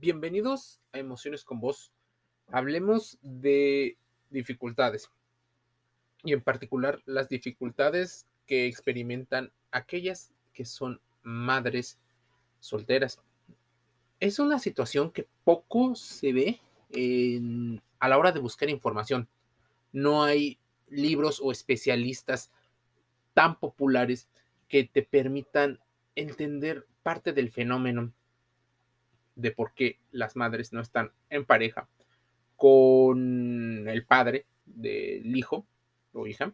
Bienvenidos a Emociones con Vos. Hablemos de dificultades y en particular las dificultades que experimentan aquellas que son madres solteras. Es una situación que poco se ve a la hora de buscar información. No hay libros o especialistas tan populares que te permitan entender parte del fenómeno de por qué las madres no están en pareja con el padre del hijo o hija.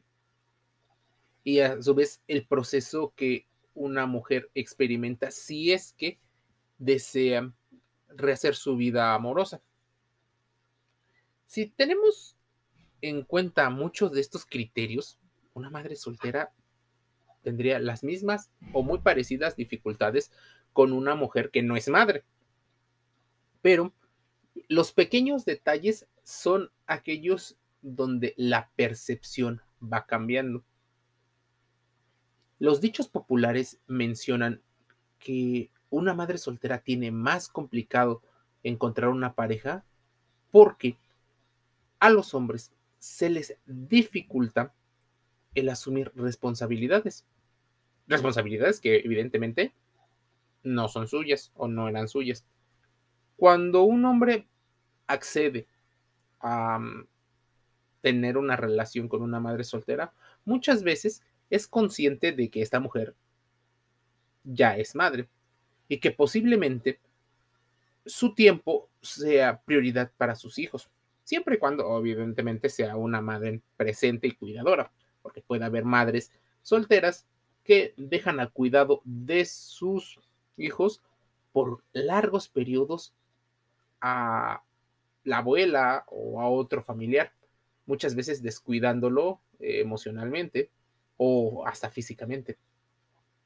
Y a su vez el proceso que una mujer experimenta si es que desea rehacer su vida amorosa. Si tenemos en cuenta muchos de estos criterios, una madre soltera tendría las mismas o muy parecidas dificultades con una mujer que no es madre. Pero los pequeños detalles son aquellos donde la percepción va cambiando. Los dichos populares mencionan que una madre soltera tiene más complicado encontrar una pareja porque a los hombres se les dificulta el asumir responsabilidades. Responsabilidades que evidentemente no son suyas o no eran suyas. Cuando un hombre accede a mm, tener una relación con una madre soltera, muchas veces es consciente de que esta mujer ya es madre y que posiblemente su tiempo sea prioridad para sus hijos, siempre y cuando evidentemente sea una madre presente y cuidadora, porque puede haber madres solteras que dejan al cuidado de sus hijos por largos periodos a la abuela o a otro familiar, muchas veces descuidándolo eh, emocionalmente o hasta físicamente.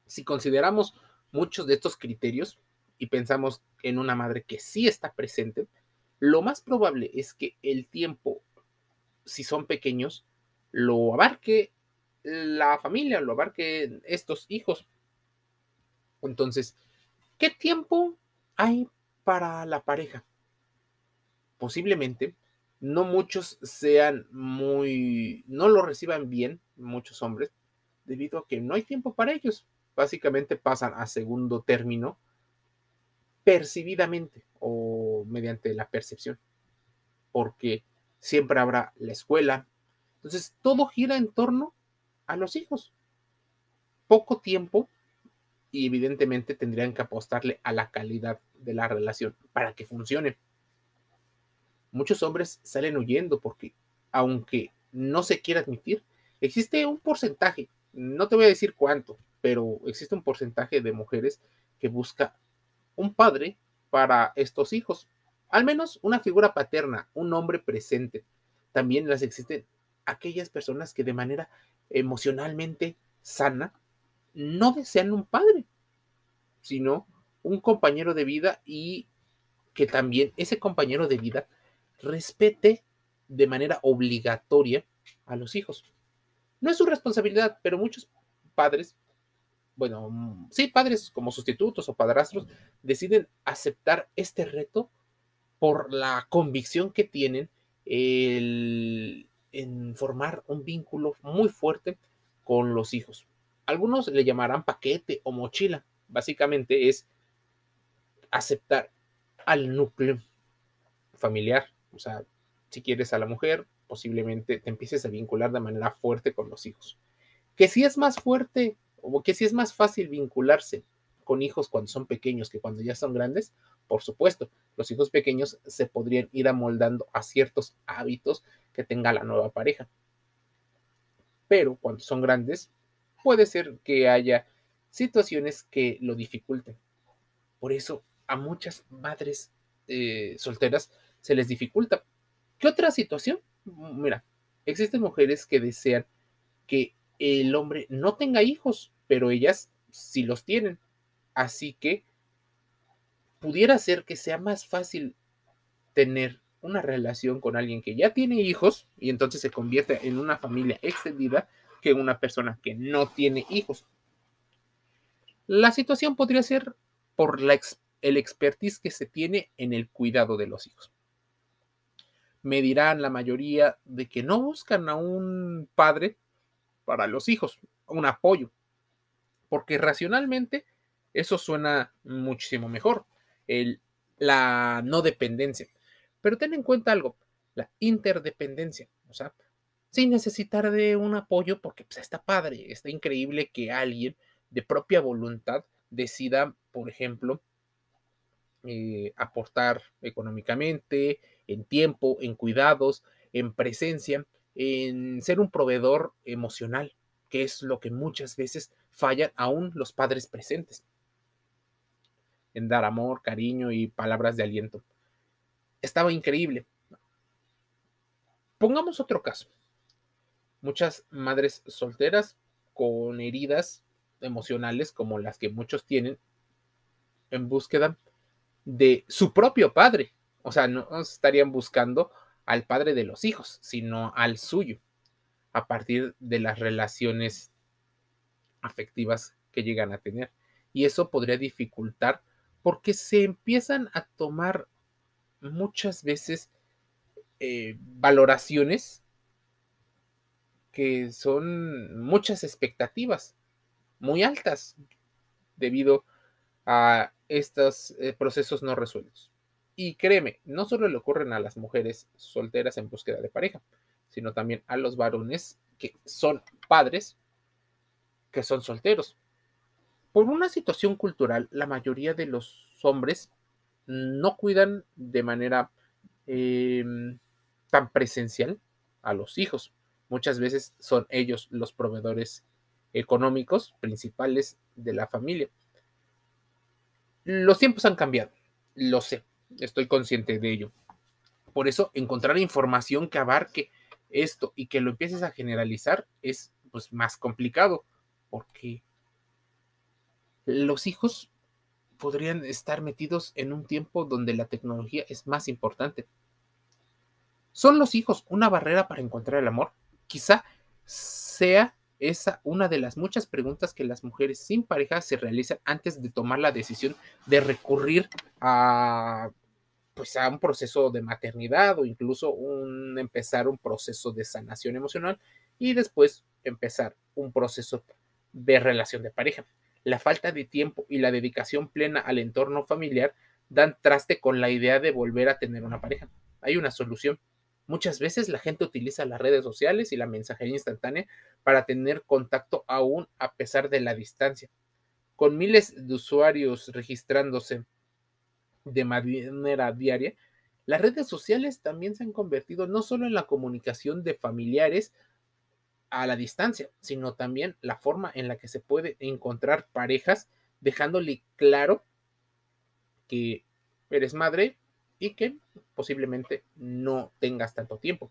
Si consideramos muchos de estos criterios y pensamos en una madre que sí está presente, lo más probable es que el tiempo, si son pequeños, lo abarque la familia, lo abarque estos hijos. Entonces, ¿qué tiempo hay para la pareja? Posiblemente no muchos sean muy, no lo reciban bien, muchos hombres, debido a que no hay tiempo para ellos. Básicamente pasan a segundo término percibidamente o mediante la percepción, porque siempre habrá la escuela. Entonces, todo gira en torno a los hijos. Poco tiempo y evidentemente tendrían que apostarle a la calidad de la relación para que funcione muchos hombres salen huyendo porque, aunque no se quiera admitir, existe un porcentaje, no te voy a decir cuánto, pero existe un porcentaje de mujeres que busca un padre para estos hijos, al menos una figura paterna, un hombre presente. También las existen aquellas personas que de manera emocionalmente sana no desean un padre, sino un compañero de vida y que también ese compañero de vida respete de manera obligatoria a los hijos. No es su responsabilidad, pero muchos padres, bueno, sí, padres como sustitutos o padrastros, deciden aceptar este reto por la convicción que tienen en formar un vínculo muy fuerte con los hijos. Algunos le llamarán paquete o mochila. Básicamente es aceptar al núcleo familiar o sea, si quieres a la mujer, posiblemente te empieces a vincular de manera fuerte con los hijos. Que si es más fuerte o que si es más fácil vincularse con hijos cuando son pequeños que cuando ya son grandes, por supuesto, los hijos pequeños se podrían ir amoldando a ciertos hábitos que tenga la nueva pareja. Pero cuando son grandes, puede ser que haya situaciones que lo dificulten. Por eso a muchas madres eh, solteras se les dificulta. ¿Qué otra situación? Mira, existen mujeres que desean que el hombre no tenga hijos, pero ellas sí los tienen. Así que pudiera ser que sea más fácil tener una relación con alguien que ya tiene hijos y entonces se convierte en una familia extendida que una persona que no tiene hijos. La situación podría ser por el expertise que se tiene en el cuidado de los hijos. Me dirán la mayoría de que no buscan a un padre para los hijos, un apoyo, porque racionalmente eso suena muchísimo mejor, el, la no dependencia. Pero ten en cuenta algo, la interdependencia, o sea, sin necesitar de un apoyo, porque pues, está padre, está increíble que alguien de propia voluntad decida, por ejemplo, eh, aportar económicamente, en tiempo, en cuidados, en presencia, en ser un proveedor emocional, que es lo que muchas veces fallan aún los padres presentes, en dar amor, cariño y palabras de aliento. Estaba increíble. Pongamos otro caso muchas madres solteras con heridas emocionales como las que muchos tienen en búsqueda de su propio padre. O sea, no estarían buscando al padre de los hijos, sino al suyo, a partir de las relaciones afectivas que llegan a tener. Y eso podría dificultar porque se empiezan a tomar muchas veces eh, valoraciones que son muchas expectativas muy altas debido a estos eh, procesos no resueltos. Y créeme, no solo le ocurren a las mujeres solteras en búsqueda de pareja, sino también a los varones que son padres, que son solteros. Por una situación cultural, la mayoría de los hombres no cuidan de manera em, tan presencial a los hijos. Muchas veces son ellos los proveedores económicos principales de la familia. Los tiempos han cambiado, lo sé, estoy consciente de ello. Por eso, encontrar información que abarque esto y que lo empieces a generalizar es pues, más complicado, porque los hijos podrían estar metidos en un tiempo donde la tecnología es más importante. ¿Son los hijos una barrera para encontrar el amor? Quizá sea esa una de las muchas preguntas que las mujeres sin pareja se realizan antes de tomar la decisión de recurrir a pues a un proceso de maternidad o incluso un empezar un proceso de sanación emocional y después empezar un proceso de relación de pareja. La falta de tiempo y la dedicación plena al entorno familiar dan traste con la idea de volver a tener una pareja. Hay una solución Muchas veces la gente utiliza las redes sociales y la mensajería instantánea para tener contacto aún a pesar de la distancia. Con miles de usuarios registrándose de manera diaria, las redes sociales también se han convertido no solo en la comunicación de familiares a la distancia, sino también la forma en la que se puede encontrar parejas, dejándole claro que eres madre, y que posiblemente no tengas tanto tiempo.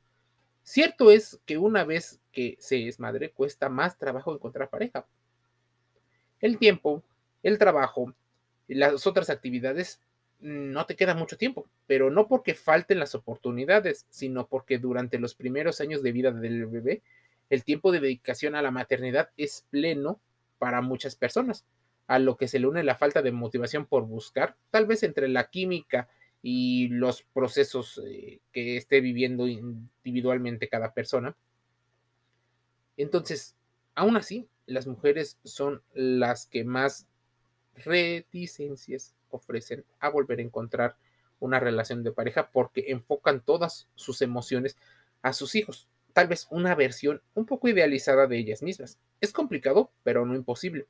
Cierto es que una vez que se es madre cuesta más trabajo encontrar pareja. El tiempo, el trabajo las otras actividades no te queda mucho tiempo, pero no porque falten las oportunidades, sino porque durante los primeros años de vida del bebé, el tiempo de dedicación a la maternidad es pleno para muchas personas, a lo que se le une la falta de motivación por buscar, tal vez entre la química y los procesos eh, que esté viviendo individualmente cada persona. Entonces, aún así, las mujeres son las que más reticencias ofrecen a volver a encontrar una relación de pareja porque enfocan todas sus emociones a sus hijos. Tal vez una versión un poco idealizada de ellas mismas. Es complicado, pero no imposible.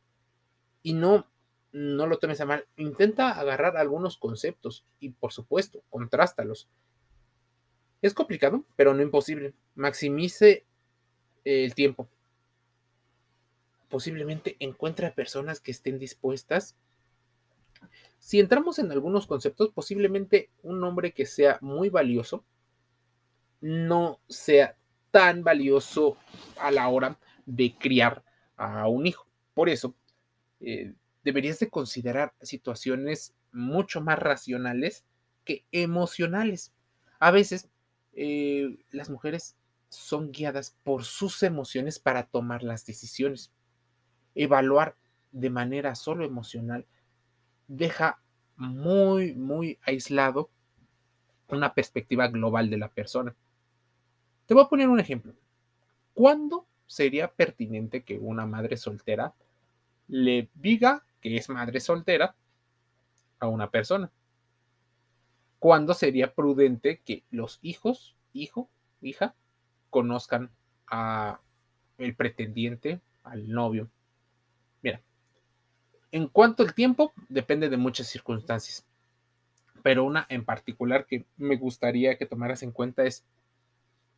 Y no no lo tomes a mal. Intenta agarrar algunos conceptos y, por supuesto, contrástalos. Es complicado, pero no imposible. Maximice el tiempo. Posiblemente encuentre a personas que estén dispuestas. Si entramos en algunos conceptos, posiblemente un hombre que sea muy valioso no sea tan valioso a la hora de criar a un hijo. Por eso, eh, deberías de considerar situaciones mucho más racionales que emocionales. A veces eh, las mujeres son guiadas por sus emociones para tomar las decisiones. Evaluar de manera solo emocional deja muy, muy aislado una perspectiva global de la persona. Te voy a poner un ejemplo. ¿Cuándo sería pertinente que una madre soltera le diga que es madre soltera a una persona? ¿Cuándo sería prudente que los hijos, hijo, hija, conozcan a el pretendiente, al novio? En cuanto al tiempo, depende de muchas circunstancias, pero una en particular que me gustaría que tomaras en cuenta es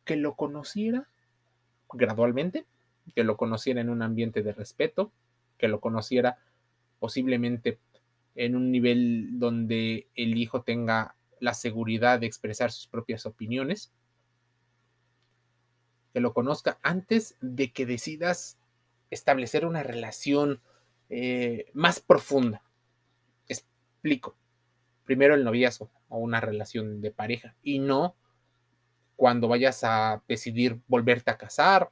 que lo conociera gradualmente, que lo conociera en un ambiente de respeto, que lo conociera posiblemente en un nivel donde el hijo tenga la seguridad de expresar sus propias opiniones, que lo conozca antes de que decidas establecer una relación eh, más profunda. Explico. Primero el noviazgo o una relación de pareja y no cuando vayas a decidir volverte a casar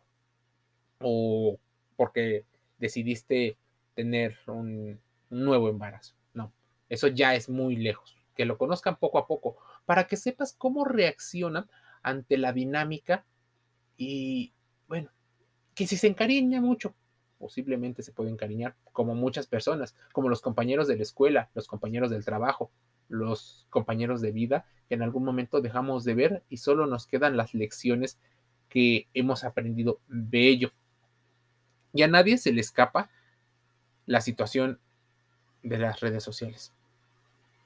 o porque decidiste tener un, nuevo embarazo. No, eso ya es muy lejos. Que lo conozcan poco a poco para que sepas cómo reaccionan ante la dinámica y, bueno, que si se encariña mucho, posiblemente se puede encariñar, como muchas personas, como los compañeros de la escuela, los compañeros del trabajo, los compañeros de vida, que en algún momento dejamos de ver y solo nos quedan las lecciones que hemos aprendido de ello. Y a nadie se le escapa la situación de las redes sociales,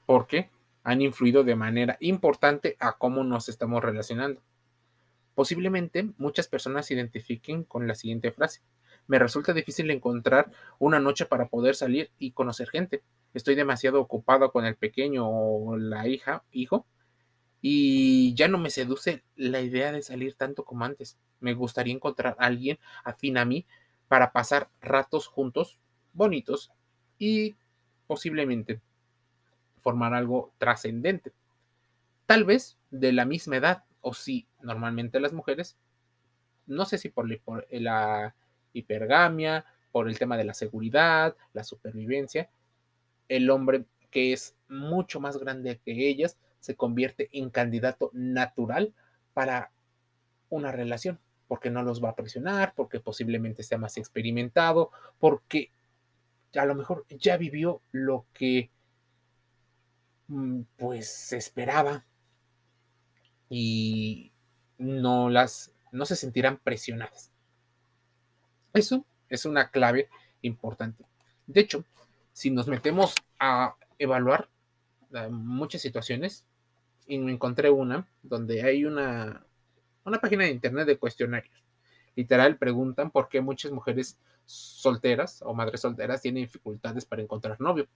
porque han influido de manera importante a cómo nos estamos relacionando. Posiblemente muchas personas se identifiquen con la siguiente frase. Me resulta difícil encontrar una noche para poder salir y conocer gente. Estoy demasiado ocupado con el pequeño o la hija, hijo, y ya no me seduce la idea de salir tanto como antes. Me gustaría encontrar a alguien afín a mí para pasar ratos juntos bonitos y posiblemente formar algo trascendente. Tal vez de la misma edad, o si normalmente las mujeres, no sé si por, la hipergamia, por el tema de la seguridad, la supervivencia, el hombre que es mucho más grande que ellas se convierte en candidato natural para una relación porque no los va a presionar, porque posiblemente sea más experimentado, porque a lo mejor ya vivió lo que mm, pues se esperaba y no las no se sentirán presionadas. Eso es una clave importante. De hecho, si nos metemos a evaluar eh, muchas situaciones, y me encontré una donde hay una una página de internet de cuestionarios. Literal, preguntan por qué muchas mujeres solteras o madres solteras tienen dificultades para encontrar novio.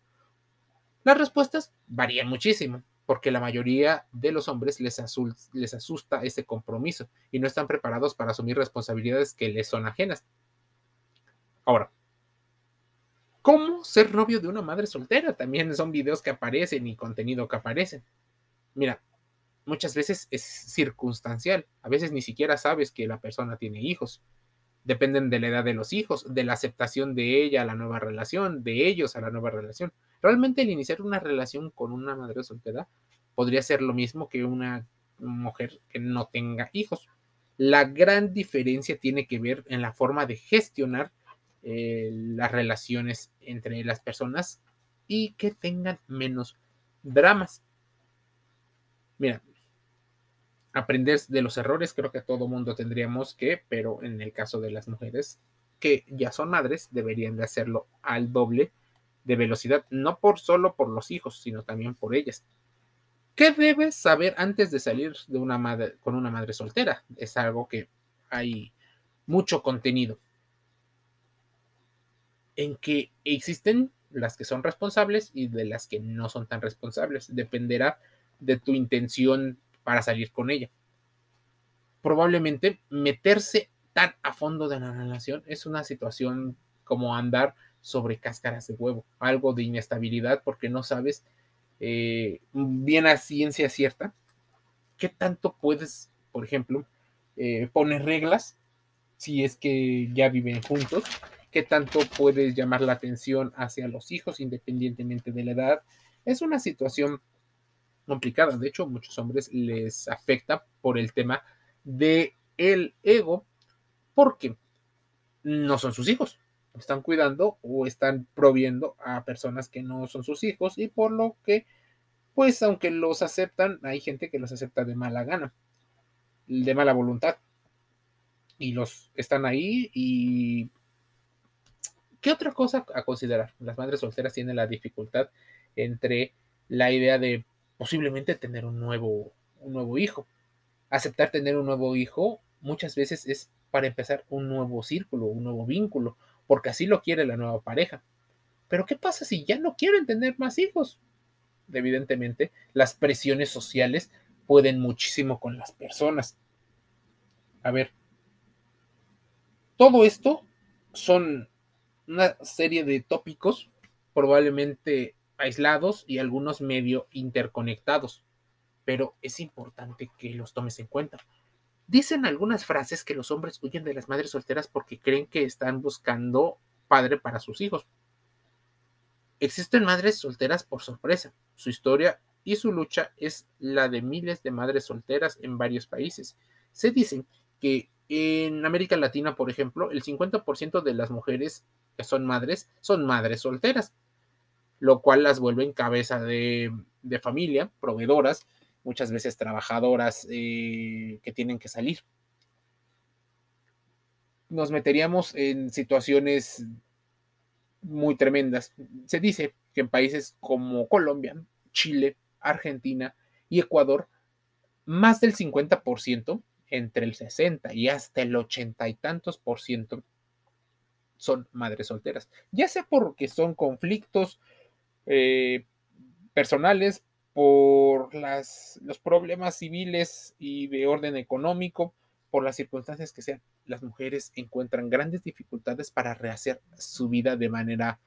Las respuestas varían muchísimo, porque la mayoría de los hombres les, les asusta ese compromiso y no están preparados para asumir responsabilidades que les son ajenas. Ahora, ¿cómo ser novio de una madre soltera? También son videos que aparecen y contenido que aparecen. Mira, muchas veces es circunstancial. A veces ni siquiera sabes que la persona tiene hijos. Dependen de la edad de los hijos, de la aceptación de ella a la nueva relación, de ellos a la nueva relación. Realmente el iniciar una relación con una madre soltera podría ser lo mismo que una mujer que no tenga hijos. La gran diferencia tiene que ver en la forma de gestionar eh, las relaciones entre las personas y que tengan menos dramas. Mira, aprender de los errores, creo que todo mundo tendríamos que, pero en el caso de las mujeres que ya son madres, deberían de hacerlo al doble de velocidad, no por solo por los hijos, sino también por ellas. ¿Qué debes saber antes de salir con una madre soltera? Es algo que hay mucho contenido. En que existen las que son responsables y de las que no son tan responsables. Dependerá de tu intención para salir con ella. Probablemente meterse tan a fondo de la relación es una situación como andar sobre cáscaras de huevo, algo de inestabilidad porque no sabes eh, bien a ciencia cierta qué tanto puedes, por ejemplo, eh, poner reglas si es que ya viven juntos, qué tanto puedes llamar la atención hacia los hijos independientemente de la edad, Es una situación complicada. De hecho, muchos hombres les afecta por el tema de el ego, porque no son sus hijos. Están cuidando o están proviendo a personas que no son sus hijos y por lo que, pues aunque los aceptan, hay gente que los acepta de mala gana, de mala voluntad. Y los están ahí y... ¿Qué otra cosa a considerar? Las madres solteras tienen la dificultad entre la idea de posiblemente tener un nuevo, un nuevo hijo. Aceptar tener un nuevo hijo muchas veces es para empezar un nuevo círculo, un nuevo vínculo, porque así lo quiere la nueva pareja. Pero ¿qué pasa si ya no quieren tener más hijos? Evidentemente, las presiones sociales pueden muchísimo con las personas. A ver, todo esto son una serie de tópicos probablemente aislados y algunos medio interconectados, pero es importante que los tomes en cuenta. Dicen algunas frases que los hombres huyen de las madres solteras porque creen que están buscando padre para sus hijos. Existen madres solteras por sorpresa. Su historia y su lucha es la de miles de madres solteras en varios países. Se dicen que en América Latina, por ejemplo, el 50% de las mujeres que son madres son madres solteras, lo cual las vuelve en cabeza de, de familia, proveedoras, muchas veces trabajadoras eh, que tienen que salir. Nos meteríamos en situaciones muy tremendas. Se dice que en países como Colombia, Chile, Argentina y Ecuador, más del 50%, entre el 60 y hasta el 80 y tantos por ciento, son madres solteras. Ya sea porque son conflictos eh, personales, por las, los problemas civiles y de orden económico, por las circunstancias que sean, las mujeres encuentran grandes dificultades para rehacer su vida de manera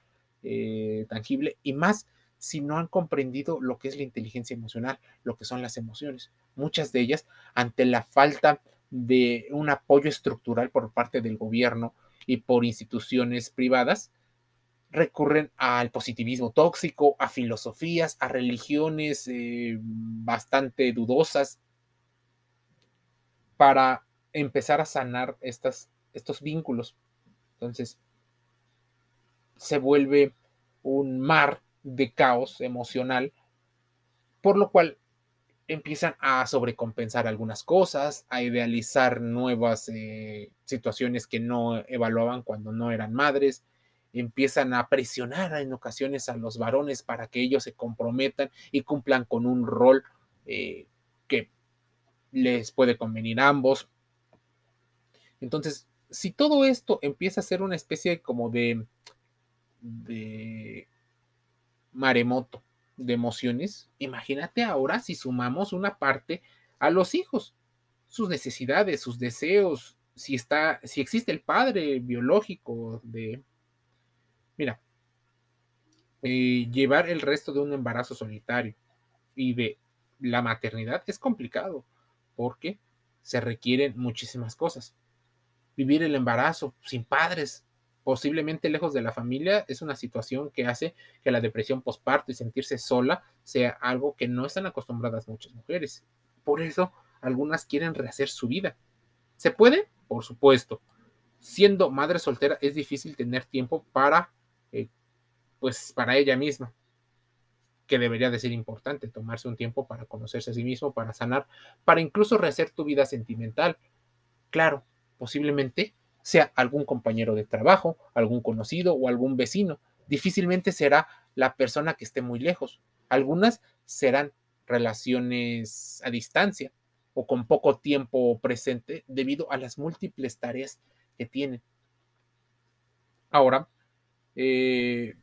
eh, tangible y más si no han comprendido lo que es la inteligencia emocional, lo que son las emociones. Muchas de ellas, ante la falta de un apoyo estructural por parte del gobierno y por instituciones privadas, recurren al positivismo tóxico, a filosofías, a religiones eh, bastante dudosas para empezar a sanar estas, estos vínculos. Entonces, se vuelve un mar de caos emocional, por lo cual empiezan a sobrecompensar algunas cosas, a idealizar nuevas eh, situaciones que no evaluaban cuando no eran madres, empiezan a presionar en ocasiones a los varones para que ellos se comprometan y cumplan con un rol eh, que les puede convenir a ambos. Entonces, si todo esto empieza a ser una especie como de, de maremoto de emociones, imagínate ahora si sumamos una parte a los hijos, sus necesidades, sus deseos, si está, si existe el padre biológico de, Mira, eh, llevar el resto de un embarazo solitario y de la maternidad es complicado porque se requieren muchísimas cosas. Vivir el embarazo sin padres, posiblemente lejos de la familia, es una situación que hace que la depresión postparto y sentirse sola sea algo que no están acostumbradas muchas mujeres. Por eso, algunas quieren rehacer su vida. ¿Se puede? Por supuesto. Siendo madre soltera es difícil tener tiempo para eh, pues para ella misma, que debería de ser importante, tomarse un tiempo para conocerse a sí mismo, para sanar, para incluso rehacer tu vida sentimental. Claro, posiblemente sea algún compañero de trabajo, algún conocido o algún vecino. Difícilmente será la persona que esté muy lejos. Algunas serán relaciones a distancia o con poco tiempo presente debido a las múltiples tareas que tienen. Ahora, eh,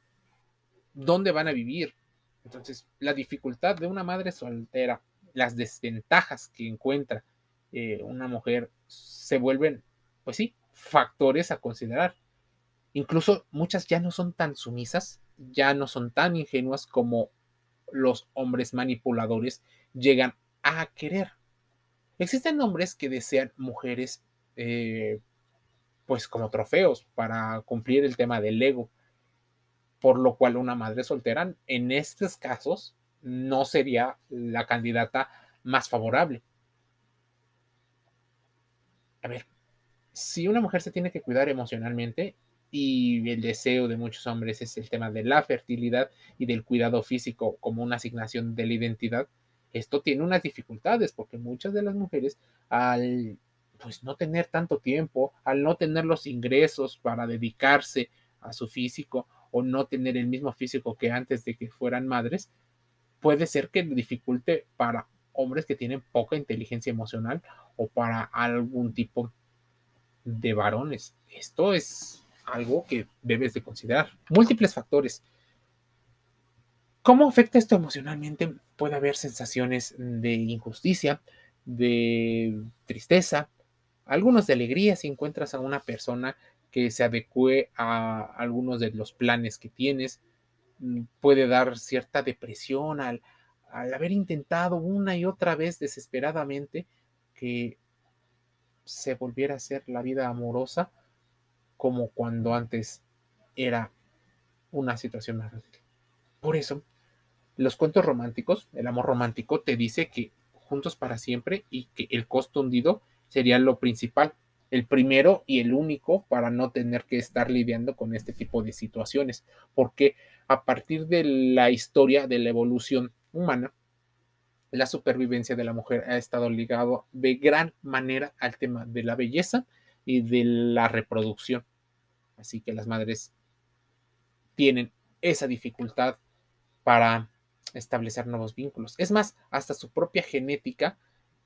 dónde van a vivir. Entonces, la dificultad de una madre soltera, las desventajas que encuentra eh, una mujer se vuelven, pues sí, factores a considerar. Incluso muchas ya no son tan sumisas, ya no son tan ingenuas como los hombres manipuladores llegan a querer. Existen hombres que desean mujeres eh, pues como trofeos para cumplir el tema del ego por lo cual una madre soltera en estos casos no sería la candidata más favorable. A ver, si una mujer se tiene que cuidar emocionalmente y el deseo de muchos hombres es el tema de la fertilidad y del cuidado físico como una asignación de la identidad, esto tiene unas dificultades porque muchas de las mujeres al pues no tener tanto tiempo, al no tener los ingresos para dedicarse a su físico o no tener el mismo físico que antes de que fueran madres, puede ser que dificulte para hombres que tienen poca inteligencia emocional o para algún tipo de varones. Esto es algo que debes de considerar. Múltiples factores. ¿Cómo afecta esto emocionalmente? Puede haber sensaciones de injusticia, de tristeza, algunos de alegría si encuentras a una persona que se adecue a algunos de los planes que tienes. Mm, puede dar cierta depresión al, haber intentado una y otra vez desesperadamente que se volviera a ser la vida amorosa como cuando antes era una situación más fácil. Por eso, los cuentos románticos, el amor romántico, te dice que juntos para siempre y que el costo hundido sería lo principal el primero y el único para no tener que estar lidiando con este tipo de situaciones, porque a partir de la historia de la evolución humana, la supervivencia de la mujer ha estado ligado de gran manera al tema de la belleza y de la reproducción. Así que las madres tienen esa dificultad para establecer nuevos vínculos. Es más, hasta su propia genética,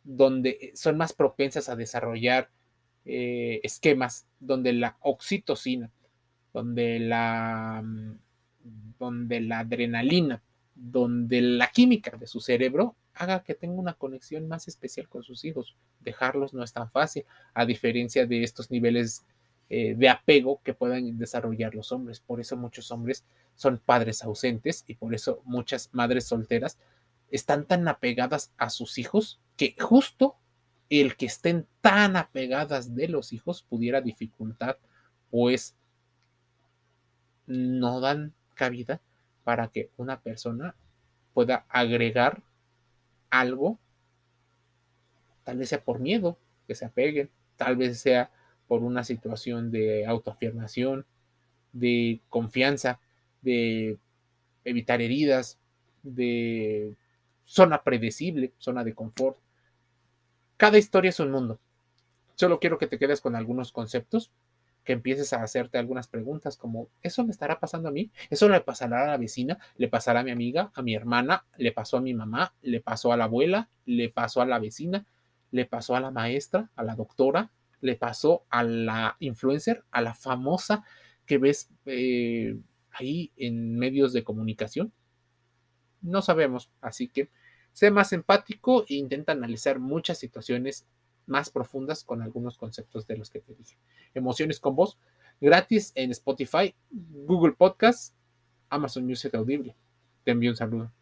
donde son más propensas a desarrollar eh, esquemas donde la oxitocina, donde la, mm, donde la adrenalina, donde la química de su cerebro haga que tenga una conexión más especial con sus hijos. Dejarlos no es tan fácil, a diferencia de estos niveles eh, de apego que puedan desarrollar los hombres. Por eso muchos hombres son padres ausentes y por eso muchas madres solteras están tan apegadas a sus hijos que justo el que estén tan apegadas de los hijos pudiera dificultar, pues no dan cabida para que una persona pueda agregar algo, tal vez sea por miedo que se apeguen, tal vez sea por una situación de autoafirmación, de confianza, de evitar heridas, de zona predecible, zona de confort. Cada historia es un mundo. Solo quiero que te quedes con algunos conceptos, que empieces a hacerte algunas preguntas como, ¿eso me estará pasando a mí? ¿Eso le pasará a la vecina? ¿Le pasará a mi amiga, a mi hermana? ¿Le pasó a mi mamá? ¿Le pasó a la abuela? ¿Le pasó a la vecina? ¿Le pasó a la maestra? ¿A la doctora? ¿Le pasó a la influencer? ¿A la famosa que ves eh, ahí en medios de comunicación? No sabemos, así que Sé más empático e intenta analizar muchas situaciones más profundas con algunos conceptos de los que te dije. Emociones con voz, gratis en Spotify, Google Podcast, Amazon Music Audible. Te envío un saludo.